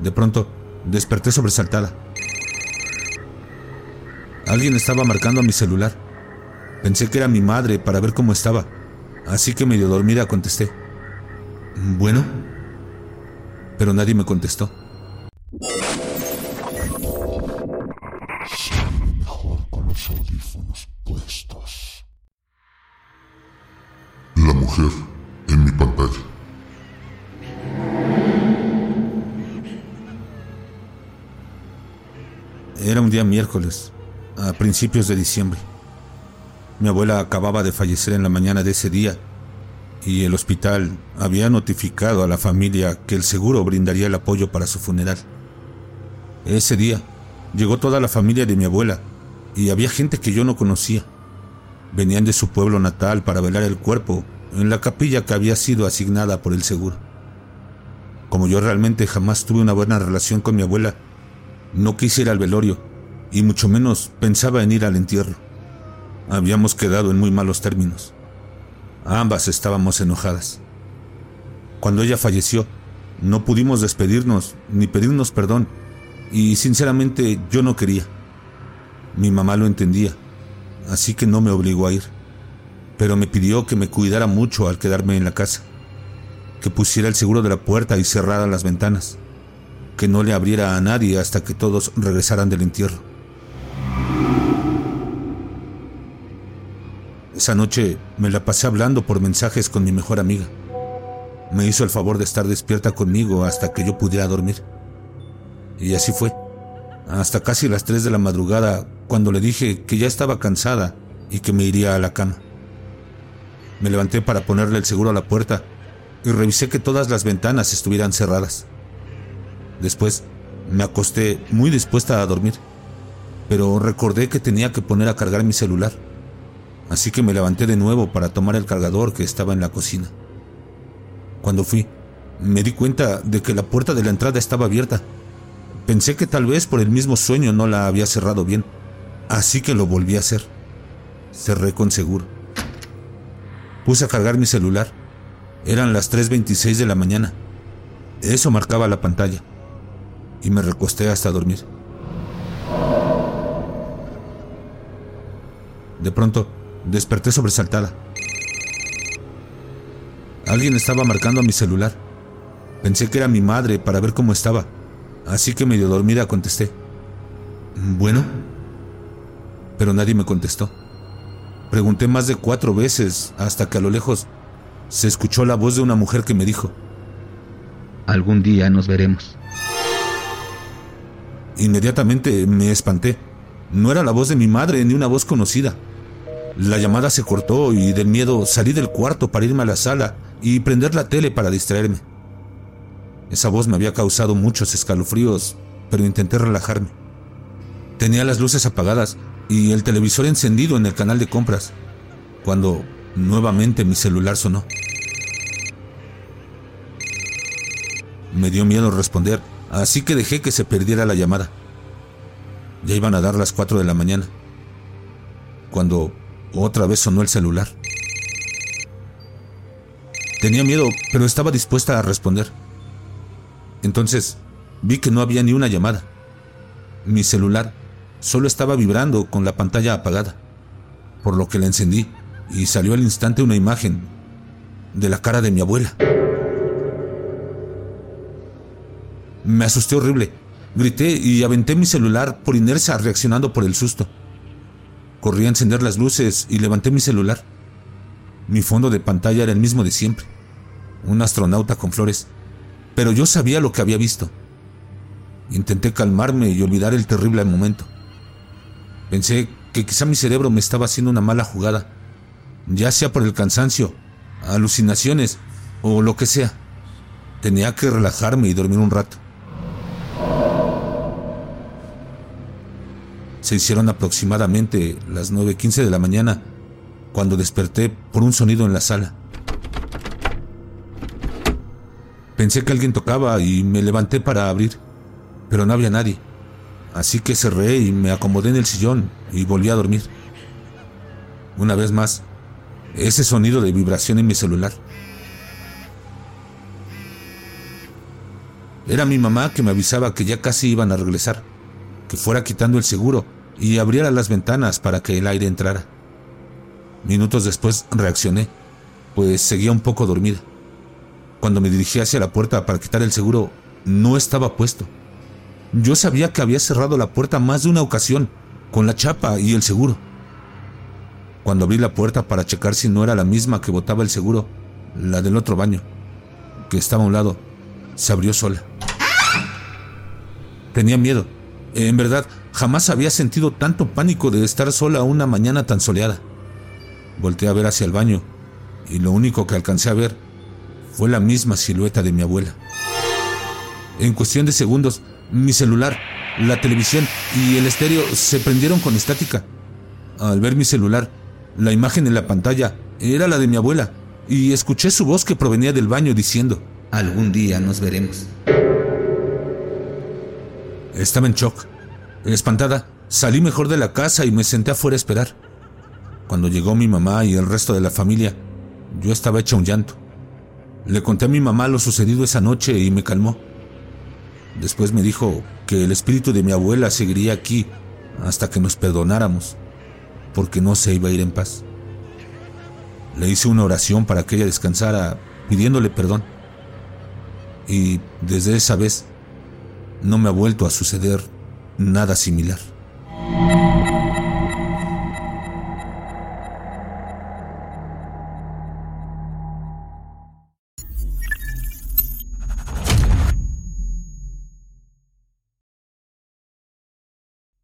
De pronto, desperté sobresaltada. Alguien estaba marcando a mi celular. Pensé que era mi madre para ver cómo estaba, así que medio dormida contesté. Bueno, pero nadie me contestó. con los audífonos puestos. La mujer en mi pantalla. Era un día miércoles, a principios de diciembre. Mi abuela acababa de fallecer en la mañana de ese día y el hospital había notificado a la familia que el seguro brindaría el apoyo para su funeral. Ese día llegó toda la familia de mi abuela y había gente que yo no conocía. Venían de su pueblo natal para velar el cuerpo en la capilla que había sido asignada por el seguro. Como yo realmente jamás tuve una buena relación con mi abuela, no quise ir al velorio y mucho menos pensaba en ir al entierro. Habíamos quedado en muy malos términos. Ambas estábamos enojadas. Cuando ella falleció, no pudimos despedirnos ni pedirnos perdón, y sinceramente yo no quería. Mi mamá lo entendía, así que no me obligó a ir, pero me pidió que me cuidara mucho al quedarme en la casa, que pusiera el seguro de la puerta y cerrara las ventanas, que no le abriera a nadie hasta que todos regresaran del entierro. Esa noche me la pasé hablando por mensajes con mi mejor amiga. Me hizo el favor de estar despierta conmigo hasta que yo pudiera dormir. Y así fue. Hasta casi las 3 de la madrugada, cuando le dije que ya estaba cansada y que me iría a la cama. Me levanté para ponerle el seguro a la puerta y revisé que todas las ventanas estuvieran cerradas. Después me acosté muy dispuesta a dormir, pero recordé que tenía que poner a cargar mi celular así que me levanté de nuevo para tomar el cargador que estaba en la cocina. Cuando fui, me di cuenta de que la puerta de la entrada estaba abierta. Pensé que tal vez por el mismo sueño no la había cerrado bien, así que lo volví a hacer. Cerré con seguro. Puse a cargar mi celular. Eran las 3.26 de la mañana. Eso marcaba la pantalla. Y me recosté hasta dormir. De pronto, Desperté sobresaltada. Alguien estaba marcando a mi celular. Pensé que era mi madre para ver cómo estaba, así que medio dormida contesté. Bueno, pero nadie me contestó. Pregunté más de cuatro veces hasta que a lo lejos se escuchó la voz de una mujer que me dijo, Algún día nos veremos. Inmediatamente me espanté. No era la voz de mi madre ni una voz conocida. La llamada se cortó y del miedo salí del cuarto para irme a la sala y prender la tele para distraerme. Esa voz me había causado muchos escalofríos, pero intenté relajarme. Tenía las luces apagadas y el televisor encendido en el canal de compras, cuando nuevamente mi celular sonó. Me dio miedo responder, así que dejé que se perdiera la llamada. Ya iban a dar las 4 de la mañana, cuando otra vez sonó el celular. Tenía miedo, pero estaba dispuesta a responder. Entonces vi que no había ni una llamada. Mi celular solo estaba vibrando con la pantalla apagada, por lo que la encendí y salió al instante una imagen de la cara de mi abuela. Me asusté horrible. Grité y aventé mi celular por inercia reaccionando por el susto. Corrí a encender las luces y levanté mi celular. Mi fondo de pantalla era el mismo de siempre, un astronauta con flores, pero yo sabía lo que había visto. Intenté calmarme y olvidar el terrible momento. Pensé que quizá mi cerebro me estaba haciendo una mala jugada, ya sea por el cansancio, alucinaciones o lo que sea. Tenía que relajarme y dormir un rato. Se hicieron aproximadamente las 9.15 de la mañana cuando desperté por un sonido en la sala. Pensé que alguien tocaba y me levanté para abrir, pero no había nadie. Así que cerré y me acomodé en el sillón y volví a dormir. Una vez más, ese sonido de vibración en mi celular. Era mi mamá que me avisaba que ya casi iban a regresar, que fuera quitando el seguro y abriera las ventanas para que el aire entrara. Minutos después reaccioné, pues seguía un poco dormida. Cuando me dirigí hacia la puerta para quitar el seguro, no estaba puesto. Yo sabía que había cerrado la puerta más de una ocasión, con la chapa y el seguro. Cuando abrí la puerta para checar si no era la misma que botaba el seguro, la del otro baño, que estaba a un lado, se abrió sola. Tenía miedo. En verdad, jamás había sentido tanto pánico de estar sola una mañana tan soleada. Volté a ver hacia el baño y lo único que alcancé a ver fue la misma silueta de mi abuela. En cuestión de segundos, mi celular, la televisión y el estéreo se prendieron con estática. Al ver mi celular, la imagen en la pantalla era la de mi abuela y escuché su voz que provenía del baño diciendo, Algún día nos veremos. Estaba en shock. Espantada, salí mejor de la casa y me senté afuera a esperar. Cuando llegó mi mamá y el resto de la familia, yo estaba hecha un llanto. Le conté a mi mamá lo sucedido esa noche y me calmó. Después me dijo que el espíritu de mi abuela seguiría aquí hasta que nos perdonáramos, porque no se iba a ir en paz. Le hice una oración para que ella descansara, pidiéndole perdón. Y desde esa vez no me ha vuelto a suceder nada similar.